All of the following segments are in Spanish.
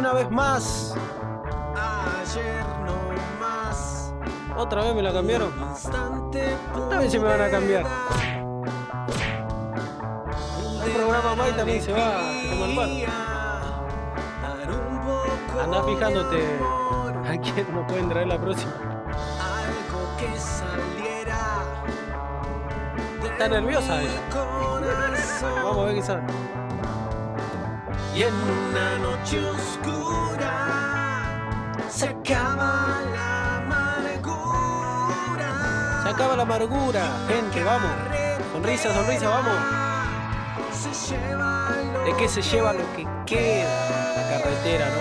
una vez más. Ayer no más. Otra vez me la cambiaron. Vez se me van a cambiar. El programa más y también se va como el. Anda fijándote a quién nos pueden traer la próxima. Algo que saliera. Está nerviosa ella. Vamos a ver qué sabe. Y en una noche oscura acaba la amargura, gente, vamos. Sonrisa, sonrisa, vamos. ¿De qué se lleva lo que queda? La carretera, ¿no?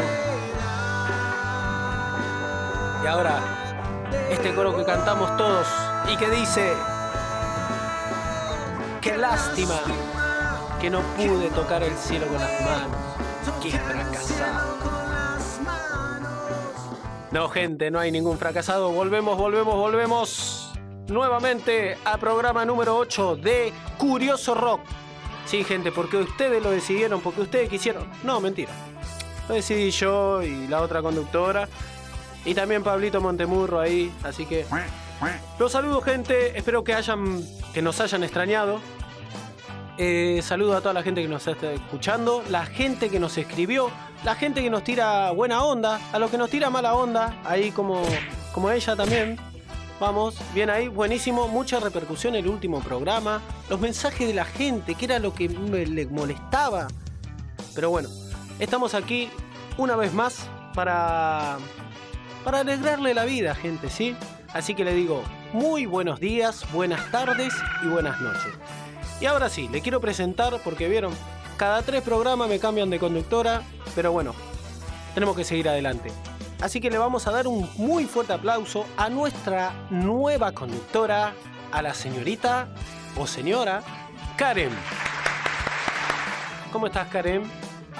Y ahora, este coro que cantamos todos y que dice, qué lástima que no pude tocar el cielo con las manos, qué fracasado. No, gente, no hay ningún fracasado. Volvemos, volvemos, volvemos nuevamente al programa número 8 de Curioso Rock. Sí, gente, porque ustedes lo decidieron, porque ustedes quisieron. No, mentira. Lo decidí yo y la otra conductora. Y también Pablito Montemurro ahí. Así que los saludo, gente. Espero que hayan, que nos hayan extrañado. Eh, saludo a toda la gente que nos está escuchando, la gente que nos escribió, la gente que nos tira buena onda, a los que nos tira mala onda, ahí como, como ella también. Vamos, bien ahí, buenísimo, mucha repercusión el último programa, los mensajes de la gente, que era lo que me le molestaba. Pero bueno, estamos aquí una vez más para, para alegrarle la vida, gente, ¿sí? Así que le digo, muy buenos días, buenas tardes y buenas noches. Y ahora sí, le quiero presentar porque vieron, cada tres programas me cambian de conductora, pero bueno, tenemos que seguir adelante. Así que le vamos a dar un muy fuerte aplauso a nuestra nueva conductora, a la señorita o señora Karen. ¿Cómo estás, Karen?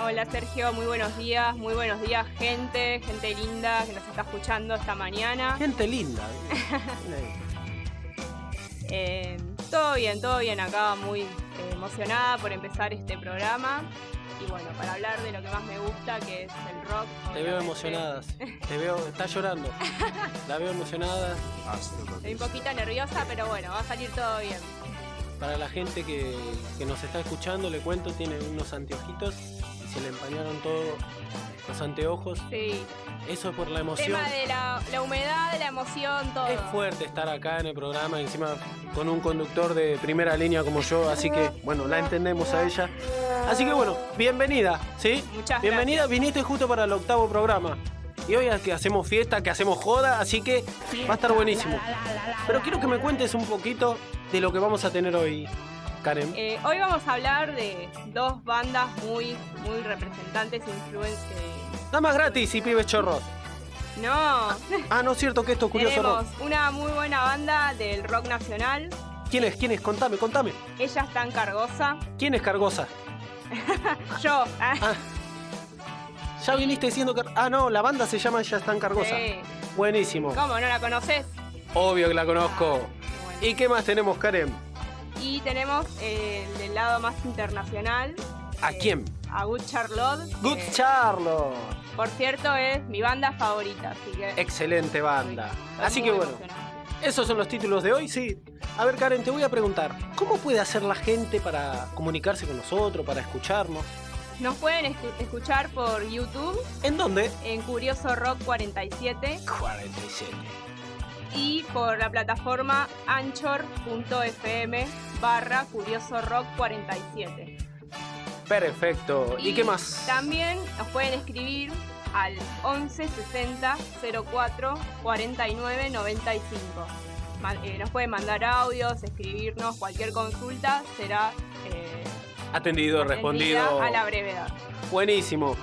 Hola Sergio, muy buenos días, muy buenos días gente, gente linda que nos está escuchando esta mañana. Gente linda. Eh, todo bien, todo bien acá, muy emocionada por empezar este programa. Y bueno, para hablar de lo que más me gusta, que es el rock. Te veo emocionada. Te veo, está llorando. La veo emocionada. Estoy un poquito nerviosa, pero bueno, va a salir todo bien. Para la gente que, que nos está escuchando, le cuento, tiene unos anteojitos se le empañaron todos los anteojos. Sí, Eso por la emoción. tema de la, la humedad, de la emoción, todo. Es fuerte estar acá en el programa, encima con un conductor de primera línea como yo, así que bueno, la entendemos a ella. Así que bueno, bienvenida, ¿sí? Muchas bienvenida, viniste justo para el octavo programa. Y hoy es que hacemos fiesta, que hacemos joda, así que va a estar buenísimo. Pero quiero que me cuentes un poquito de lo que vamos a tener hoy, Karen. Eh, hoy vamos a hablar de dos bandas muy, muy representantes, influencers. Nada más gratis y pibes chorros. No, Ah, no es cierto que esto es curioso tenemos rock. una muy buena banda del rock nacional. ¿Quién es? ¿Quién es? Contame, contame. Ella está en Cargosa. ¿Quién es Cargosa? Yo. ah, Ah, ya viniste diciendo que. Ah, no, la banda se llama Ya están Cargosa. sí. Buenísimo. ¿Cómo? ¿No la conoces? Obvio que la conozco. Bueno. ¿Y qué más tenemos, Karen? Y tenemos eh, del lado más internacional. ¿A eh, quién? A Good Charlotte. Good que, Charlotte. Por cierto, es mi banda favorita, así que. Excelente banda. Así que bueno, esos son los títulos de hoy, sí. A ver, Karen, te voy a preguntar, ¿cómo puede hacer la gente para comunicarse con nosotros, para escucharnos? Nos pueden escu- escuchar por YouTube ¿En dónde? en Curioso Rock 47 47. Y por la plataforma anchor.fm barra Curioso Rock 47. Perfecto. ¿Y, qué más? También nos pueden escribir al 11 60 04 49 95. Ma- eh, nos pueden mandar audios, escribirnos, cualquier consulta será eh, Atendido, respondido. a la brevedad. Buenísimo.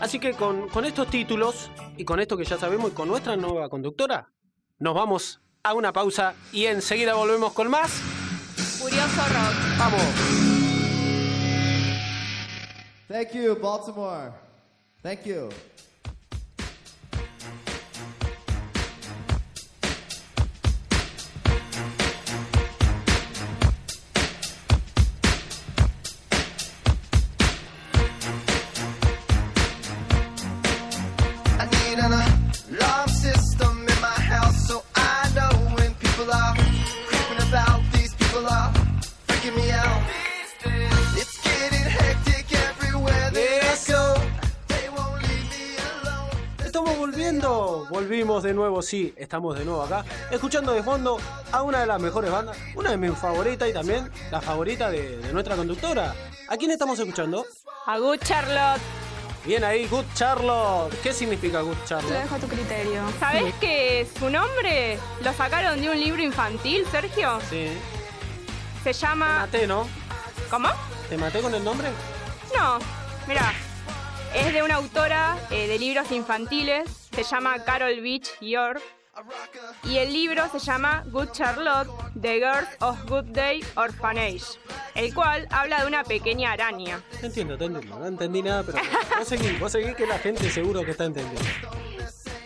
Así que con, con estos títulos y con esto que ya sabemos y con nuestra nueva conductora, nos vamos a una pausa y enseguida volvemos con más. Curioso Rock. ¡Vamos! Thank you, Baltimore. Thank you. Volvimos de nuevo, sí, estamos de nuevo acá, escuchando de fondo a una de las mejores bandas, una de mis favoritas y también la favorita de, de nuestra conductora. ¿A quién estamos escuchando? A Good Charlotte. Bien ahí, Good Charlotte. ¿Qué significa Good Lo Charlotte? dejo a tu criterio. ¿Sabés que su nombre lo sacaron de un libro infantil, Sergio? Sí. Se Te llama. maté, ¿no? ¿Cómo? ¿Te maté con el nombre? No, mira. Es de una autora eh, de libros infantiles. Se llama Carol Beach York. Y el libro se llama Good Charlotte, The Girls of Good Day Orphanage, el cual habla de una pequeña araña. Te entiendo, te entiendo. No entendí nada, pero vos seguí, vos seguí que la gente seguro que está entendiendo.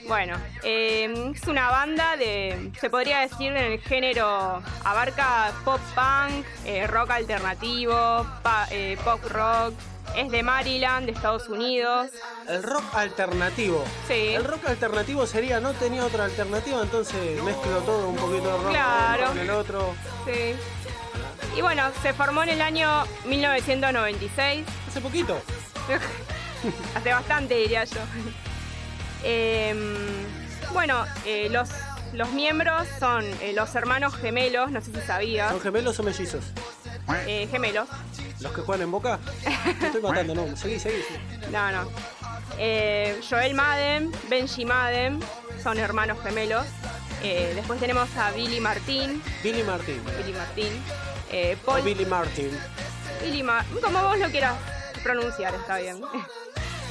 Bueno, eh, es una banda de, se podría decir en el género, abarca pop punk, eh, rock alternativo, pa- eh, pop rock, es de Maryland, de Estados Unidos. El rock alternativo. Sí. El rock alternativo sería, no tenía otra alternativa, entonces mezclo todo, un poquito de rock Claro. con el otro. Sí. Y bueno, se formó en el año 1996, Hace poquito. hace bastante diría yo. Em, bueno, eh, los, los miembros son eh, los hermanos gemelos, no sé si sabías, ¿Son gemelos o mellizos? eh, gemelos. ¿Los que juegan en boca? Te estoy matando, no. Seguí, seguí. seguí. No, no. Eh, Joel Madden, Benji Madden, son hermanos gemelos. Eh, después tenemos a Billy Martín, Billy Martin. Billy Martín, eh, O Paul, Billy Martin. Billy Ma- como vos lo quieras pronunciar, está bien.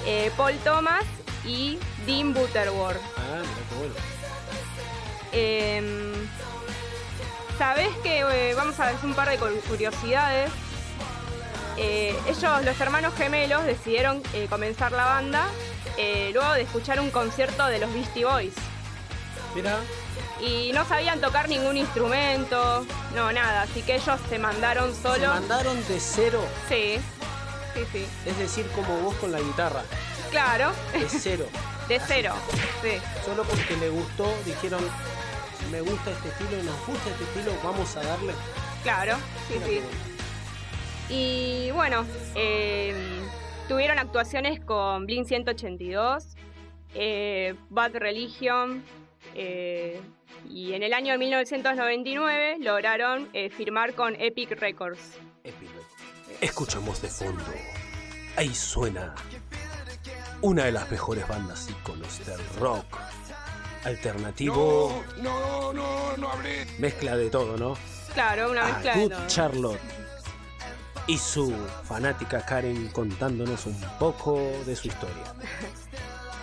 Eh, Paul Thomas y Dean Butterworth. Ah, mira qué bueno. Eh, Sabés que eh, vamos a decir un par de cu- curiosidades. Eh, ellos, los hermanos gemelos, decidieron eh, comenzar la banda eh, luego de escuchar un concierto de los Beastie Boys. Mira, Y no sabían tocar ningún instrumento, no, nada. Así que ellos se mandaron se solo. mandaron de cero. Sí, sí, sí. Es decir, como vos con la guitarra. Claro, De cero. de cero. Sí. Solo porque le gustó, dijeron, me gusta este estilo, nos gusta este estilo, vamos a darle. Claro, sí, Mira sí. Y bueno, eh, tuvieron actuaciones con Blink 182, eh, Bad Religion, eh, y en el año de 1999 lograron eh, firmar con Epic Records. Escuchamos de fondo. Ahí suena una de las mejores bandas íconos del rock. Alternativo. No, no, no hablé. Mezcla de todo, ¿no? Claro, una A mezcla de Good todo. Charlotte. Y su fanática Karen contándonos un poco de su historia.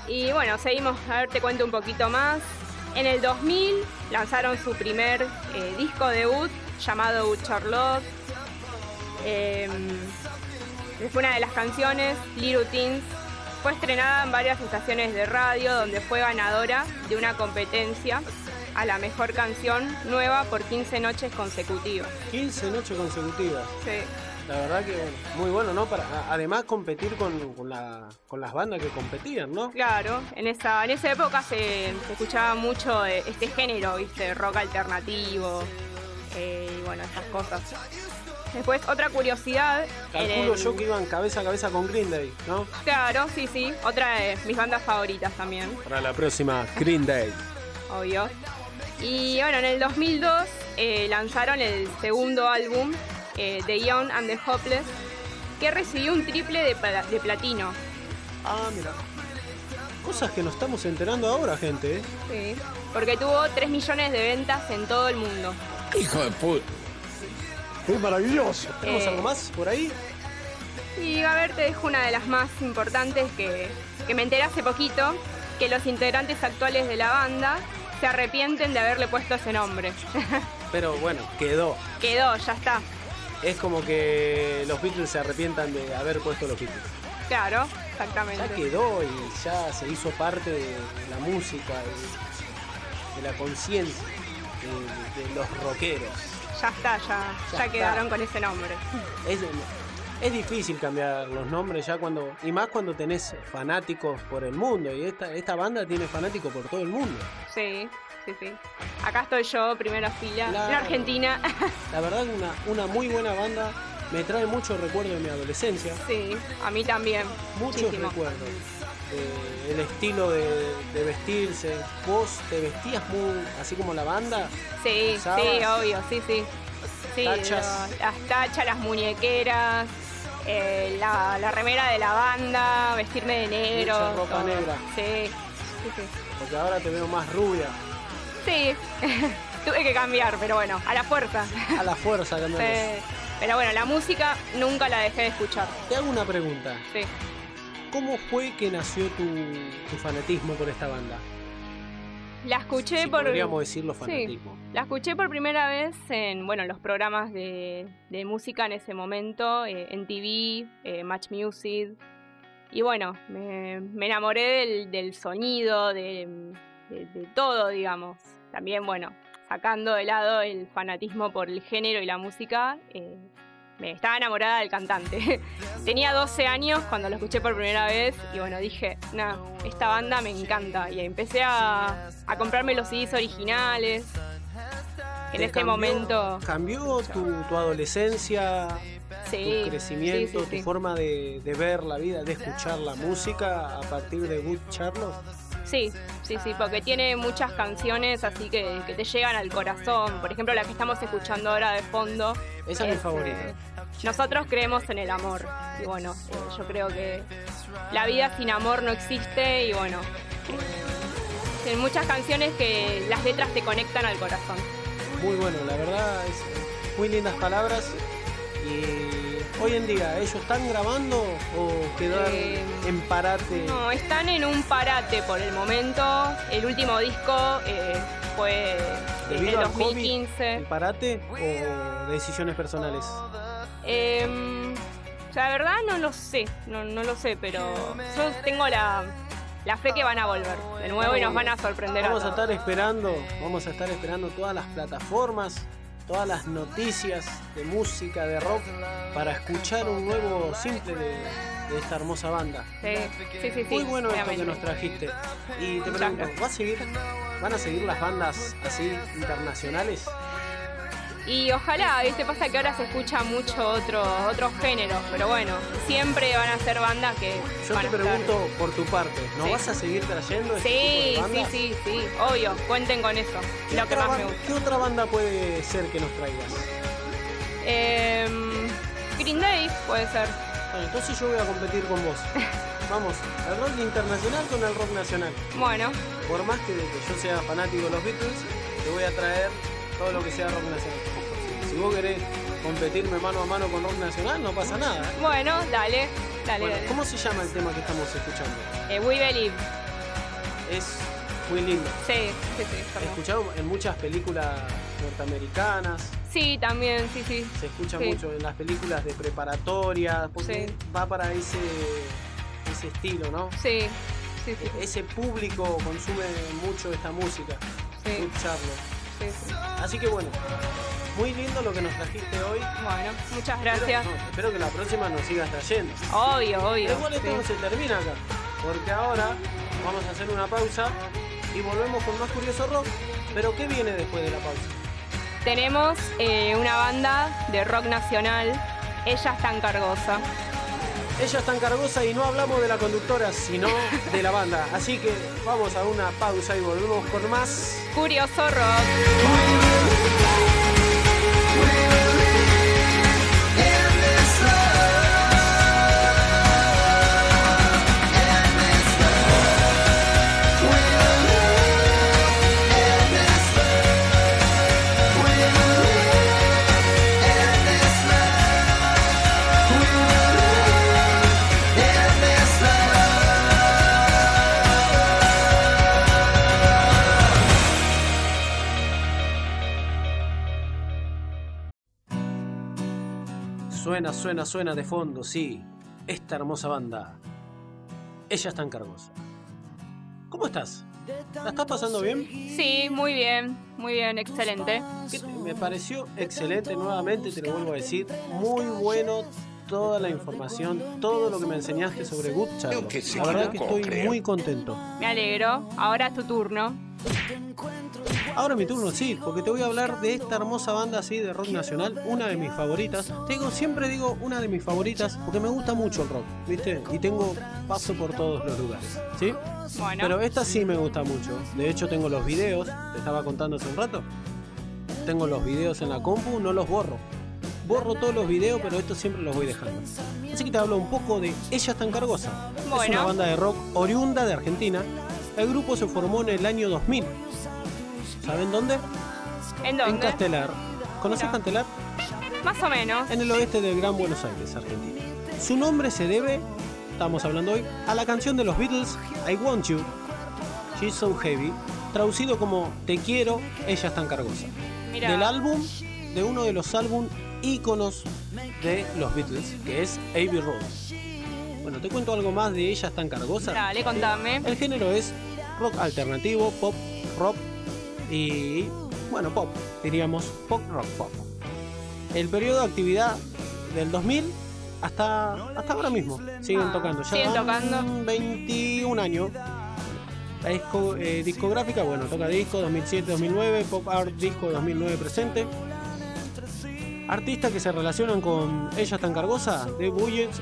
Y bueno, seguimos, a ver, te cuento un poquito más. En el 2000 lanzaron su primer eh, disco debut llamado Charlotte. Eh, fue una de las canciones, Little Teens, fue estrenada en varias estaciones de radio donde fue ganadora de una competencia a la mejor canción nueva por 15 noches consecutivas. 15 noches consecutivas. Sí. La verdad que bueno, muy bueno, ¿no? Para además competir con, con la- con las bandas que competían, ¿no? Claro, en esa, en esa época se, se escuchaba mucho eh, este género, ¿viste? Rock alternativo eh, y bueno, esas cosas. Después, otra curiosidad. Calculo el- yo que iban cabeza a cabeza con Green Day, ¿no? Claro, sí, sí. Otra de mis bandas favoritas también, Para la próxima, Green Day. obvio. Y bueno, en el 2002 eh, lanzaron el segundo álbum, eh, The Young and the Hopeless, que recibió un triple de, pla- de platino. Ah, mira. Cosas que nos estamos enterando ahora, gente, ¿eh? Sí. Porque tuvo 3 millones de ventas en todo el mundo. Hijo de puta. ¡Qué maravilloso! ¿Tenemos Eh. algo más por ahí? Y a ver, te dejo una de las más importantes que, que me enteré hace poquito, que los integrantes actuales de la banda se arrepienten de haberle puesto ese nombre. Pero bueno, quedó. Quedó, ya está. Es como que los Beatles se arrepientan de haber puesto los Beatles. Claro, Ya exactamente. quedó y ya se hizo parte de la música, de, de la conciencia de, de los rockeros. Ya está, ya, Ya ya, está. quedaron con ese nombre. Es, es difícil cambiar los nombres ya cuando. Y más cuando tenés fanáticos por el mundo. Y esta, esta banda tiene fanáticos por todo el mundo. Sí, sí, sí. Acá estoy yo, primera fila, en Claro. Argentina. La verdad, una, una muy buena banda. Me trae muchos recuerdos de mi adolescencia. sí, a mí también. Muchos Muchísimo. recuerdos. de- el estilo de, de vestirse. ¿Vos te vestías muy así como la banda? Sí, sí, obvio, sí, sí. Sí, Tachas. lo- las tachas, las muñequeras, eh, la, la remera de la banda, vestirme de negro. Mucha ropa todo. negra. Sí, sí, sí. Porque ahora te veo más rubia. Sí, tuve que cambiar, pero bueno, a la fuerza. A la fuerza Sí. cambiamos. Pero bueno, la música nunca la dejé de escuchar. Te hago una pregunta. Sí. ¿Cómo fue que nació tu, tu fanatismo por esta banda? La escuché Si por. podríamos decirlo Sí. fanatismo. La escuché por primera vez en bueno, los programas de, de música en ese momento, eh, en TV, eh, Match Music. Y bueno, me, me enamoré del, del sonido, de, de- de todo, digamos. También, bueno, sacando de lado el fanatismo por el género y la música, eh, me estaba enamorada del cantante. Tenía 12 años cuando lo escuché por primera vez y bueno, dije, nah, esta banda me encanta. Y empecé a, a comprarme los CDs originales. En ¿Te este cambió- momento, ¿Cambió tu, tu adolescencia, sí. tu crecimiento, sí, sí, tu forma de, de ver la vida, de escuchar la música a partir de Good Charlotte? Sí, sí, sí, porque tiene muchas canciones así que, que te llegan al corazón. Por ejemplo, la que estamos escuchando ahora de fondo. Esa es mi eh, favorita. Nosotros creemos en el amor. Y bueno, eh, yo creo que la vida sin amor no existe. Y bueno, eh, hay muchas canciones que las letras te conectan al corazón. Muy bueno, la verdad es muy lindas palabras. Y hoy en día, ¿ellos están grabando o quedaron Eh, en parate? No, están en un parate por el momento. El último disco eh, fue en el ¿Debido al hobby, 2015. el parate o decisiones personales? Em, la verdad no lo sé, no, no lo sé, pero yo tengo la, la fe que van a volver de nuevo y nos van a sorprender Vamos a estar esperando, vamos a estar esperando todas las plataformas, todas las noticias de música, de rock, para escuchar un nuevo simple de, de esta hermosa banda. Sí, sí, sí. sí, Muy bueno esto que nos trajiste. Y te pregunto. ¿va a seguir, ¿van a seguir las bandas así internacionales? Y ojalá, ¿viste? Pasa que ahora se escucha mucho otro, otros géneros, pero bueno, siempre van a ser bandas que Yo van te a estar- pregunto por tu parte, ¿no Sí. vas a seguir trayendo este Sí, tipo de sí, sí, sí, obvio, cuenten con eso, ¿Qué lo que más me gusta. ¿Qué otra banda puede ser que nos traigas? Em, Green Day puede ser. Bueno, entonces yo voy a competir con vos. Vamos, el rock internacional con el rock nacional. Bueno, Por más que, que yo sea fanático de los Beatles, te voy a traer todo lo que sea rock nacional. Si, vos querés competirme mano a mano con rock nacional, no pasa nada. ¿eh? bueno, dale, dale, Bueno, dale. ¿Cómo se llama el tema que estamos escuchando? Eh, We Believe. Es muy lindo. Sí, sí, sí. Perdón. escuchado en muchas películas norteamericanas, Sí, también, sí, sí. se escucha Sí. mucho en las películas de preparatoria, porque Sí. va para ese, ese estilo, ¿no? Sí, sí, sí. sí, Ese público consume mucho esta música, sí, escucharlo. sí, sí. Así que bueno, muy lindo lo que nos trajiste hoy. Bueno, muchas Espero- gracias. no, espero que la próxima nos sigas trayendo. Obvio, obvio. Pero igual esto sí. no se termina acá, porque ahora vamos a hacer una pausa y volvemos con más Curioso Rock. Pero ¿qué viene después de la pausa? Tenemos eh, una banda de rock nacional. Ella es tan cargosa. Ella es tan cargosa y no hablamos de la conductora, sino de la banda. Así que vamos a una pausa y volvemos con más. Curioso rock. Where Suena, suena, suena de fondo, sí. Esta hermosa banda. Ella es tan cargosa. ¿Cómo estás? ¿La estás pasando bien? Sí, muy bien, muy bien, excelente. ¿Qué te- me pareció excelente nuevamente, te lo vuelvo a decir. Muy bueno toda la información, todo lo que me enseñaste sobre Good Charlotte. La verdad que estoy muy contento. Me alegro. Ahora es tu turno. Ahora mi turno, sí, porque te voy a hablar de esta hermosa banda así de rock nacional, una de mis favoritas. Te digo, siempre digo una de mis favoritas porque me gusta mucho el rock, ¿viste? Y tengo paso por todos los lugares, ¿sí? Bueno. Pero esta sí me gusta mucho. De hecho, tengo los videos, te estaba contando hace un rato. Tengo los videos en la compu, no los borro. Borro todos los videos, pero estos siempre los voy dejando. Así que te hablo un poco de Ella está cargosa. Es Bueno. una banda de rock oriunda de Argentina. El grupo se formó en el año 2000. ¿Saben dónde? ¿En En dónde? Castelar. ¿Conoces. Castelar? Más o menos. En el oeste del Gran Buenos Aires, Argentina. Su nombre se debe, estamos hablando hoy, a la canción de los Beatles I Want You, She's So Heavy, traducido como Te quiero, ella es tan cargosa. Del álbum, de uno de los álbum íconos de los Beatles, que es Abbey Road. Bueno, te cuento algo más de ella es tan cargosa. Dale, contame. El género es rock alternativo, pop, rock y, bueno, pop, diríamos pop, rock, pop. El periodo de actividad del 2000 hasta, hasta ahora mismo. Siguen tocando. Ya siguen van tocando. 21 años. La disco- eh, discográfica, bueno, toca disco 2007-2009, pop art disco 2009 presente. Artistas que se relacionan con Ella tan cargosa, de Bullets,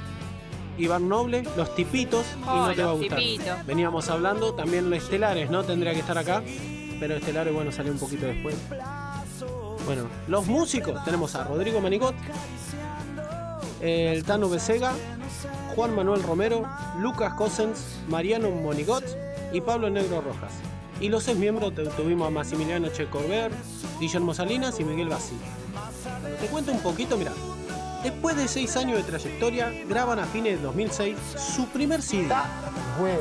Iván Noble, Los Tipitos, y Oh, no te va a gustar. Tipitos. Veníamos hablando, también los Estelares, ¿no? Tendría que estar acá, pero Estelares, bueno, salió un poquito después. Bueno, los músicos, tenemos a Rodrigo Manigot, el Tano Becega, Juan Manuel Romero, Lucas Cosens, Mariano Monigot y Pablo Negro Rojas. Y los seis miembros tuvimos a Maximiliano Checorber, Guillermo Salinas y Miguel Bassi. Bueno, te cuento un poquito, mira. Después de seis años de trayectoria, graban a fines de 2006 su primer CD,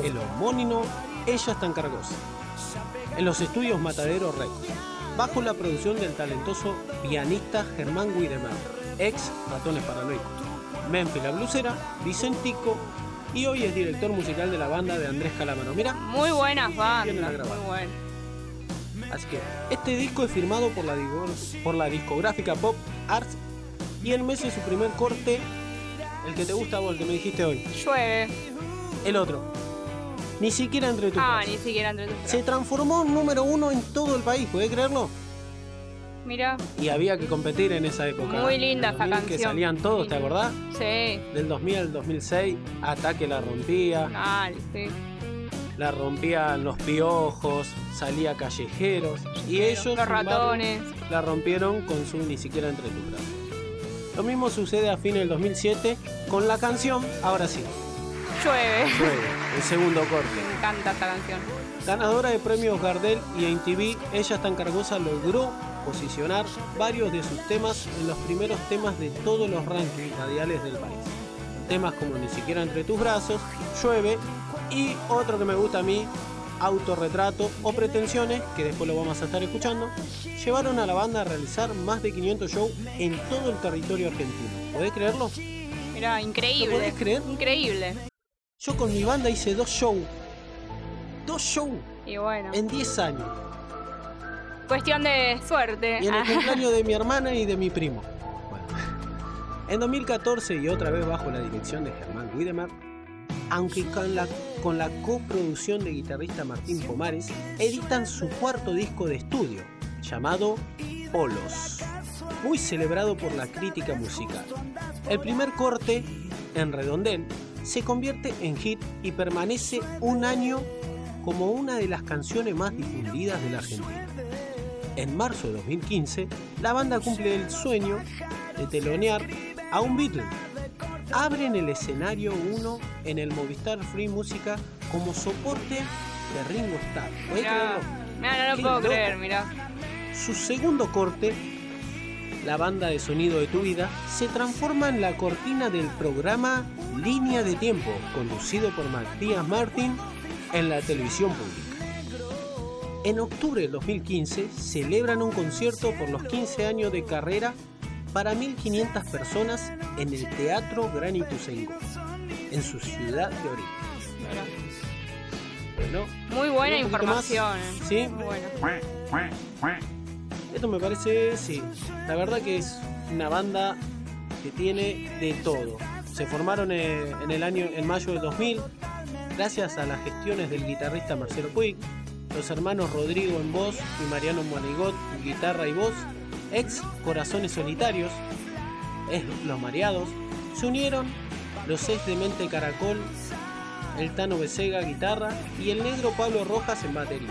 el homónimo Ella es tan cargosa, en los estudios Matadero Records, bajo la producción del talentoso pianista Germán Widemar, ex Ratones Paranoicos, Memphis la Blusera, Vicentico y hoy es director musical de la banda de Andrés Calamaro. Mira, Muy buenas bandas. Muy buenas. Así que este disco es firmado por la, digo- por la discográfica Pop Arts y el mes de su primer corte, el que te gusta vos, el que me dijiste hoy, Llueve. el otro. Ni siquiera entre tus Ah, brazos. ni siquiera entre tus Se brazos. transformó en número uno en todo el país, ¿podés creerlo? Mira. Y había que competir en esa época. Muy linda En esa 2000 Que canción. salían todos, ¿te acordás? Sí. Del 2000 al 2006, Ataque la rompía, Mal, sí. la rompían los piojos, salía callejeros y ellos Los embargo, ratones. la rompieron con su ni siquiera entre tus brazos. Lo mismo sucede a fines del 2007 con la canción Ahora sí, Llueve. Llueve, el segundo corte. Me encanta esta canción. Ganadora de premios Gardel y MTV, ella tan cargosa logró posicionar varios de sus temas en los primeros temas de todos los rankings radiales del país. Temas como Ni siquiera entre tus brazos, Llueve y otro que me gusta a mí, Autorretrato o Pretensiones, que después lo vamos a estar escuchando, llevaron a la banda a realizar más de 500 shows en todo el territorio argentino. ¿Podés creerlo? Mira, increíble. ¿Lo podés creer? Increíble. Yo con mi banda hice dos shows. Dos shows Y bueno. en 10 años. Cuestión de suerte. Y en el Ah, cumpleaños de mi hermana y de mi primo. Bueno. En 2014 y otra vez bajo la dirección de Germán Widemar, aunque con la, con la coproducción de guitarrista Martín Pomares, editan su cuarto disco de estudio, llamado Polos, muy celebrado por la crítica musical. El primer corte, en redondel, se convierte en hit y permanece un año como una de las canciones más difundidas de la Argentina. En marzo de 2015, la banda cumple el sueño de telonear a un Beatle. Abren el escenario 1 en el Movistar Free Música como soporte de Ringo Starr. No lo Qué puedo loco. creer, mirá. Su segundo corte, la banda de sonido de tu vida, se transforma en la cortina del programa Línea de Tiempo, conducido por Matías Martín en la televisión pública. En octubre del 2015 celebran un concierto por los 15 años de carrera para 1.500 personas en el Teatro Gran Ituzaingó, en su ciudad de origen. Bueno, Muy buena más. información. eh. ¿Sí? Muy buena. Esto me parece, sí, la verdad que es una banda que tiene de todo. se formaron eh, en el año en mayo del 2000 gracias a las gestiones del guitarrista Marcelo Puig, los hermanos Rodrigo en voz y Mariano Monigot en guitarra y voz, ex Corazones Solitarios, es Los Mareados, se unieron los seis de Mente Caracol, el Tano Becega guitarra y el negro Pablo Rojas en batería,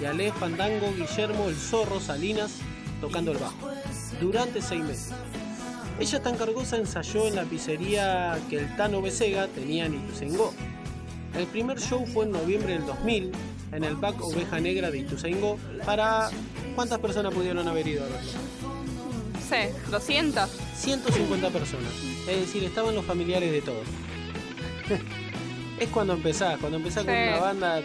y Ale Fandango Guillermo el Zorro Salinas tocando el bajo, durante seis meses. Ella tan cargosa ensayó en la pizzería que el Tano Becega tenía en Ituzaingó. El primer show fue en noviembre del 2000 en el Back Oveja Negra de Ituzaingó para... ¿Cuántas personas pudieron haber ido a verlo? Sé, 200. 150 personas. Es decir, estaban los familiares de todos. es cuando empezás, cuando empezás con una banda,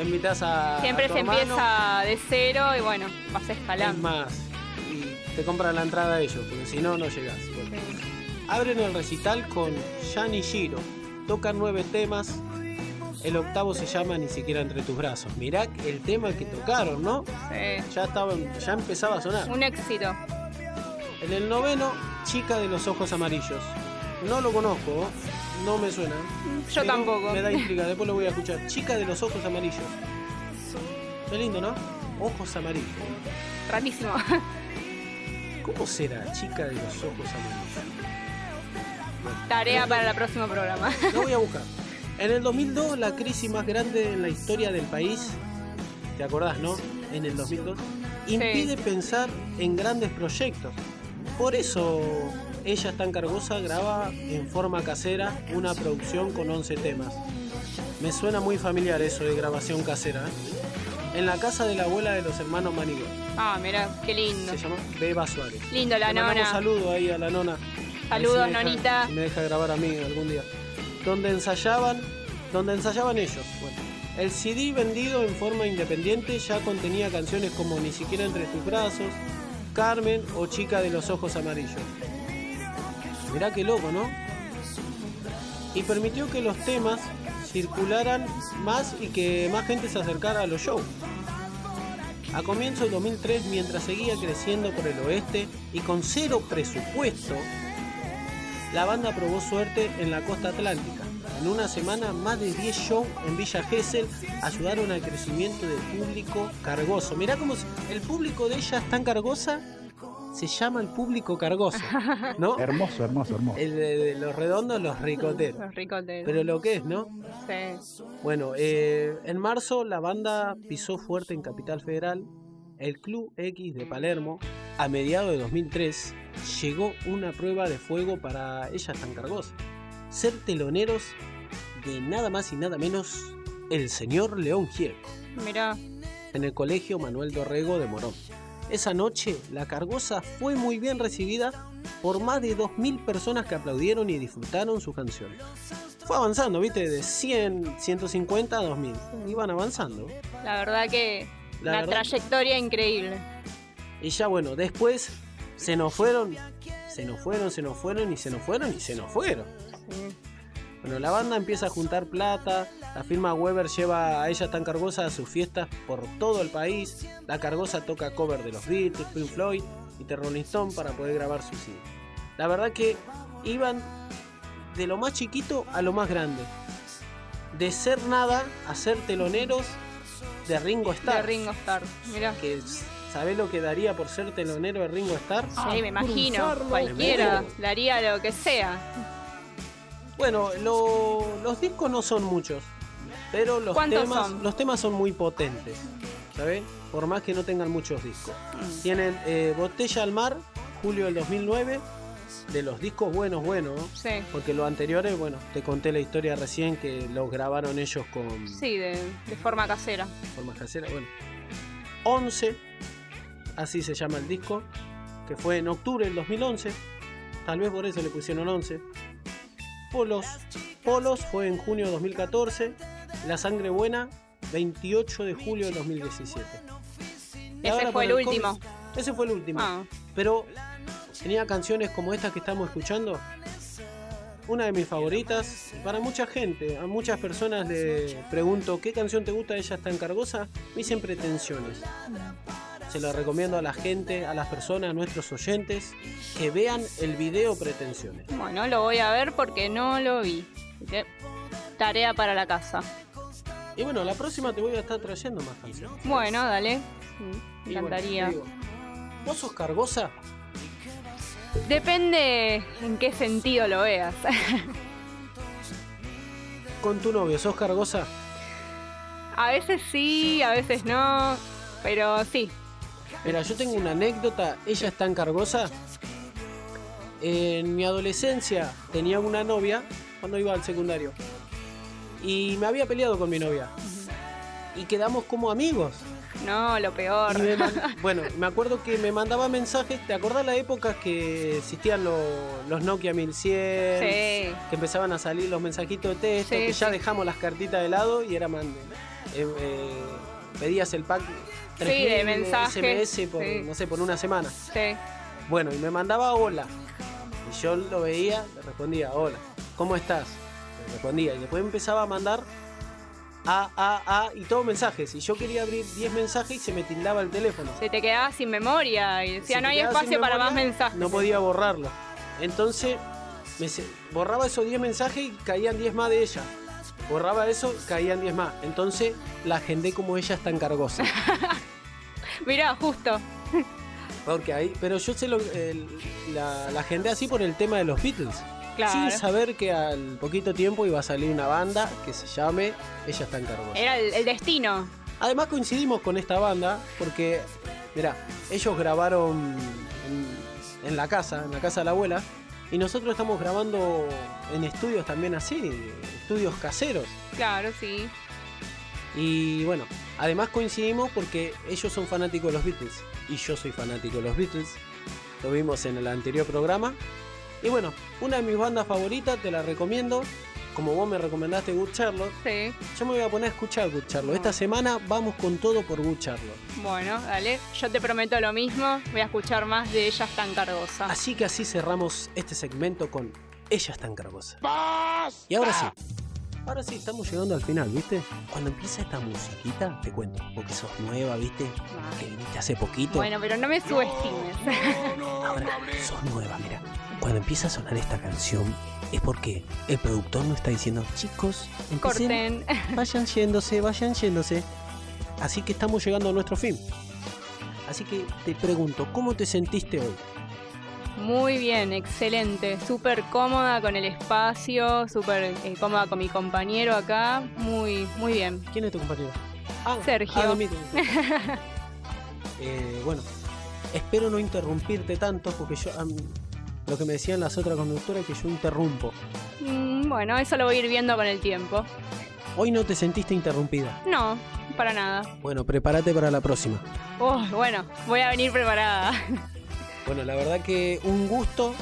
invitas a. Siempre a tu se hermano, empieza de cero y bueno, vas Es escalando. más, y te compran la entrada a ellos, porque si no, no. Sí. Abren el recital con Yanni Giro. Tocan nueve temas. El octavo se llama Ni siquiera entre tus brazos. Mirá el tema que tocaron, ¿no? Sí. Ya estaba, ya empezaba a sonar. Un éxito. En el noveno, Chica de los ojos amarillos. No lo conozco, no me suena. Yo tampoco. Me da intriga, después lo voy a escuchar. Chica de los ojos amarillos. Qué lindo, ¿no? Ojos amarillos. Rarísimo. ¿Cómo será Chica de los ojos amarillos? Tarea para el próximo programa. Lo voy a buscar. En el 2002, la crisis más grande en la historia del país, ¿te acordás, no? En el 2002, impide pensar en grandes proyectos. Por eso, ella tan cargosa graba en forma casera una producción con 11 temas. Me suena muy familiar eso de grabación casera. ¿eh? En la casa de la abuela de los hermanos Manigo. Ah, mira, qué lindo. Se llama Beba Suárez. Lindo la Le nona. saludo ahí a la nona. Saludos, si nonita. si me deja grabar a mí algún día. Donde ensayaban, donde ensayaban ellos. Bueno, el CD vendido en forma independiente ya contenía canciones como Ni siquiera entre tus brazos, Carmen o Chica de los ojos amarillos. Mirá qué loco, ¿no? Y permitió que los temas circularan más y que más gente se acercara a los shows. A comienzo del 2003, mientras seguía creciendo por el oeste y con cero presupuesto, la banda probó suerte en la costa atlántica. En una semana, más de 10 shows en Villa Gesell ayudaron al crecimiento del público cargoso. Mirá cómo el público de ella es tan cargosa, se llama el público cargoso, ¿no? Hermoso, hermoso, hermoso. El de, de los redondos, los ricoteros. Los ricoteros. Pero lo que es, ¿no? Sí. Bueno, eh, en marzo la banda pisó fuerte en Capital Federal. El Club X de Palermo, a mediados de 2003, llegó una prueba de fuego para ellas tan cargosa. Ser teloneros de nada más y nada menos el señor León Gieco Mirá. en el colegio Manuel Dorrego de Morón. Esa noche, la cargosa fue muy bien recibida por más de 2.000 personas que aplaudieron y disfrutaron sus canciones. Fue avanzando, viste, de 100, 150 a 2.000. Iban avanzando. La verdad que La una verdad- trayectoria increíble. Y ya bueno, después se nos fueron, se nos fueron, se nos fueron y se nos fueron y se nos fueron. Sí. Bueno, la banda empieza a juntar plata, la firma Weber lleva a ella tan cargosa a sus fiestas por todo el país, la cargosa toca cover de los Beatles, Pink Floyd y The Rolling Stone para poder grabar su CD. La verdad que iban de lo más chiquito a lo más grande. De ser nada a ser teloneros de Ringo De Starr. Ringo Starr. Mirá. Que ¿sabés lo que daría por ser telonero de Ringo Starr? Sí, me imagino. Cualquiera haría lo que sea. Bueno, lo- los discos no son muchos, pero los ¿Cuántos temas, son? los temas son muy potentes, ¿sabes? Por más que no tengan muchos discos. Mm. Tienen eh, Botella al Mar, julio del 2009, de los discos buenos, buenos, ¿no? Sí. porque los anteriores, bueno, te conté la historia recién que los grabaron ellos con Sí, de, de forma casera. forma casera, bueno. 11, así se llama el disco, que fue en octubre del 2011, tal vez por eso le pusieron 11. Polos, Polos fue en junio de 2014, La Sangre Buena, 28 de julio de 2017. Y Ese fue el último. Ese fue el último. Ah, Pero tenía canciones como esta que estamos escuchando. Una de mis favoritas. Para mucha gente, a muchas personas le pregunto ¿qué canción te gusta? Ella está en Cargosa. Me dicen pretensiones. Se lo recomiendo a la gente, a las personas, a nuestros oyentes, que vean el video Pretensiones. Bueno, lo voy a ver porque no lo vi. Así que, tarea para la casa. Y bueno, la próxima te voy a estar trayendo más canciones. Bueno, dale. Me bueno, encantaría. te digo, ¿Vos sos cargosa? Depende en qué sentido lo veas. Con tu novio, ¿sos cargosa? a veces sí, a veces no. Pero sí. Mira, yo tengo una anécdota, ella es tan cargosa. En mi adolescencia tenía una novia cuando iba al secundario. Y me había peleado con mi novia. Y quedamos como amigos. No, lo peor. Me bueno, me acuerdo que me mandaba mensajes. ¿Te acordás la época que existían lo- los Nokia 1100? Sí. Que empezaban a salir los mensajitos de texto, Sí, que ya dejamos las cartitas de lado y era man- eh, eh, pedías el pack 3000 de mensajes, SMS por, sí. no sé, por una semana. Sí. Bueno, y me mandaba hola. Y yo lo veía, le respondía, hola, ¿cómo estás? Le respondía. Y después empezaba a mandar A, A, A y todos mensajes. Y yo quería abrir 10 mensajes y se me tildaba el teléfono. Se te quedaba sin memoria y decía, Si no hay espacio para más mensajes. No podía borrarlo. Entonces, me se- borraba esos 10 mensajes y caían 10 más de ella. Borraba eso, caían 10 más. Entonces, la agendé como ella es tan cargosa. Mirá, justo. Porque ahí, pero yo sé lo, el- la, la agendé así por el tema de los Beatles. Claro. Sin saber que al poquito tiempo iba a salir una banda que se llame Ella está en cargosa. Era el, el destino. Además coincidimos con esta banda porque, mira, ellos grabaron en, en la casa, en la casa de la abuela, y nosotros estamos grabando en estudios también así, estudios caseros. Claro, sí. Y bueno, además coincidimos porque ellos son fanáticos de los Beatles y yo soy fanático de los Beatles. Lo vimos en el anterior programa. Y bueno, una de mis bandas favoritas, te la recomiendo. Como vos me recomendaste Good Charlotte, Sí. yo me voy a poner a escuchar Good Charlotte. Esta semana vamos con todo por Good Charlotte. Bueno, dale. Yo te prometo lo mismo. Voy a escuchar más de ellas tan cargosas. Así que así cerramos este segmento con Ella es tan cargosa. ¡Basta! Y ahora sí, ahora sí, estamos llegando al final, ¿viste? Cuando empieza esta musiquita, te cuento, porque sos nueva, ¿viste? Que viniste hace poquito. Bueno, pero no me subestimes. Ahora, sos nueva, mira. Cuando empieza a sonar esta canción, es porque el productor nos está diciendo, chicos, empecen, Corten. vayan yéndose, vayan yéndose. Así que estamos llegando a nuestro fin. Así que te pregunto, ¿cómo te sentiste hoy? Muy bien, excelente. Súper cómoda con el espacio, súper eh, cómoda con mi compañero acá. Muy, muy bien. ¿Quién es tu compañero? Ah, Sergio. ah. Eh, bueno, espero no interrumpirte tanto porque yo... lo que me decían las otras conductoras es que yo interrumpo. Mm, bueno, eso lo voy a ir viendo con el tiempo. Hoy no te sentiste interrumpida. No, para nada. Bueno, prepárate para la próxima. Oh, bueno, voy a venir preparada. Bueno, la verdad que un gusto.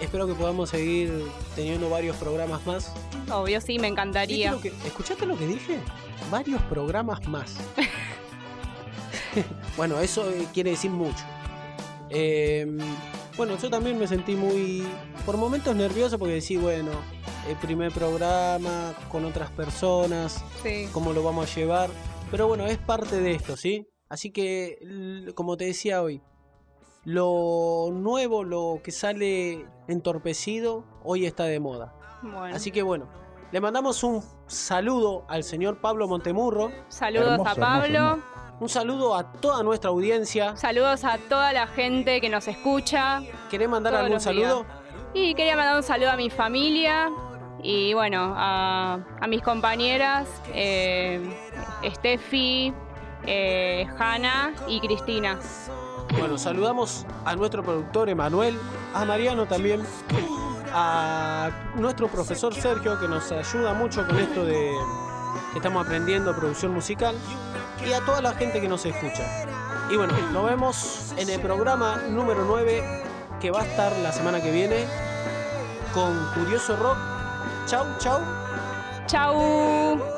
Espero que podamos seguir teniendo varios programas más. Obvio, sí, me ¿Viste encantaría. lo que- ¿Escuchaste lo que dije? Varios programas más. bueno, eso eh, quiere decir mucho. Eh, bueno, yo también me sentí muy, por momentos nervioso porque decía, bueno, el primer programa con otras personas, Sí. cómo lo vamos a llevar. Pero bueno, es parte de esto, ¿sí? Así que, como te decía hoy, lo nuevo, lo que sale entorpecido, hoy está de moda. Bueno, Así que bueno, le mandamos un saludo al señor Pablo Montemurro, saludos Hermoso, a Pablo. hermoso. un saludo a toda nuestra audiencia. Saludos a toda la gente que nos escucha. ¿Querés mandar Todos algún saludo? días. Y quería mandar un saludo a mi familia y bueno, a, a mis compañeras, eh, Steffi, eh, Hanna y Cristina. Bueno, saludamos a nuestro productor Emanuel, a Mariano también, a nuestro profesor Sergio que nos ayuda mucho con esto de que estamos aprendiendo producción musical y a toda la gente que nos escucha. Y bueno, nos vemos en el programa número 9 que va a estar la semana que viene con Curioso Rock. Chau, chau. ¡Chau!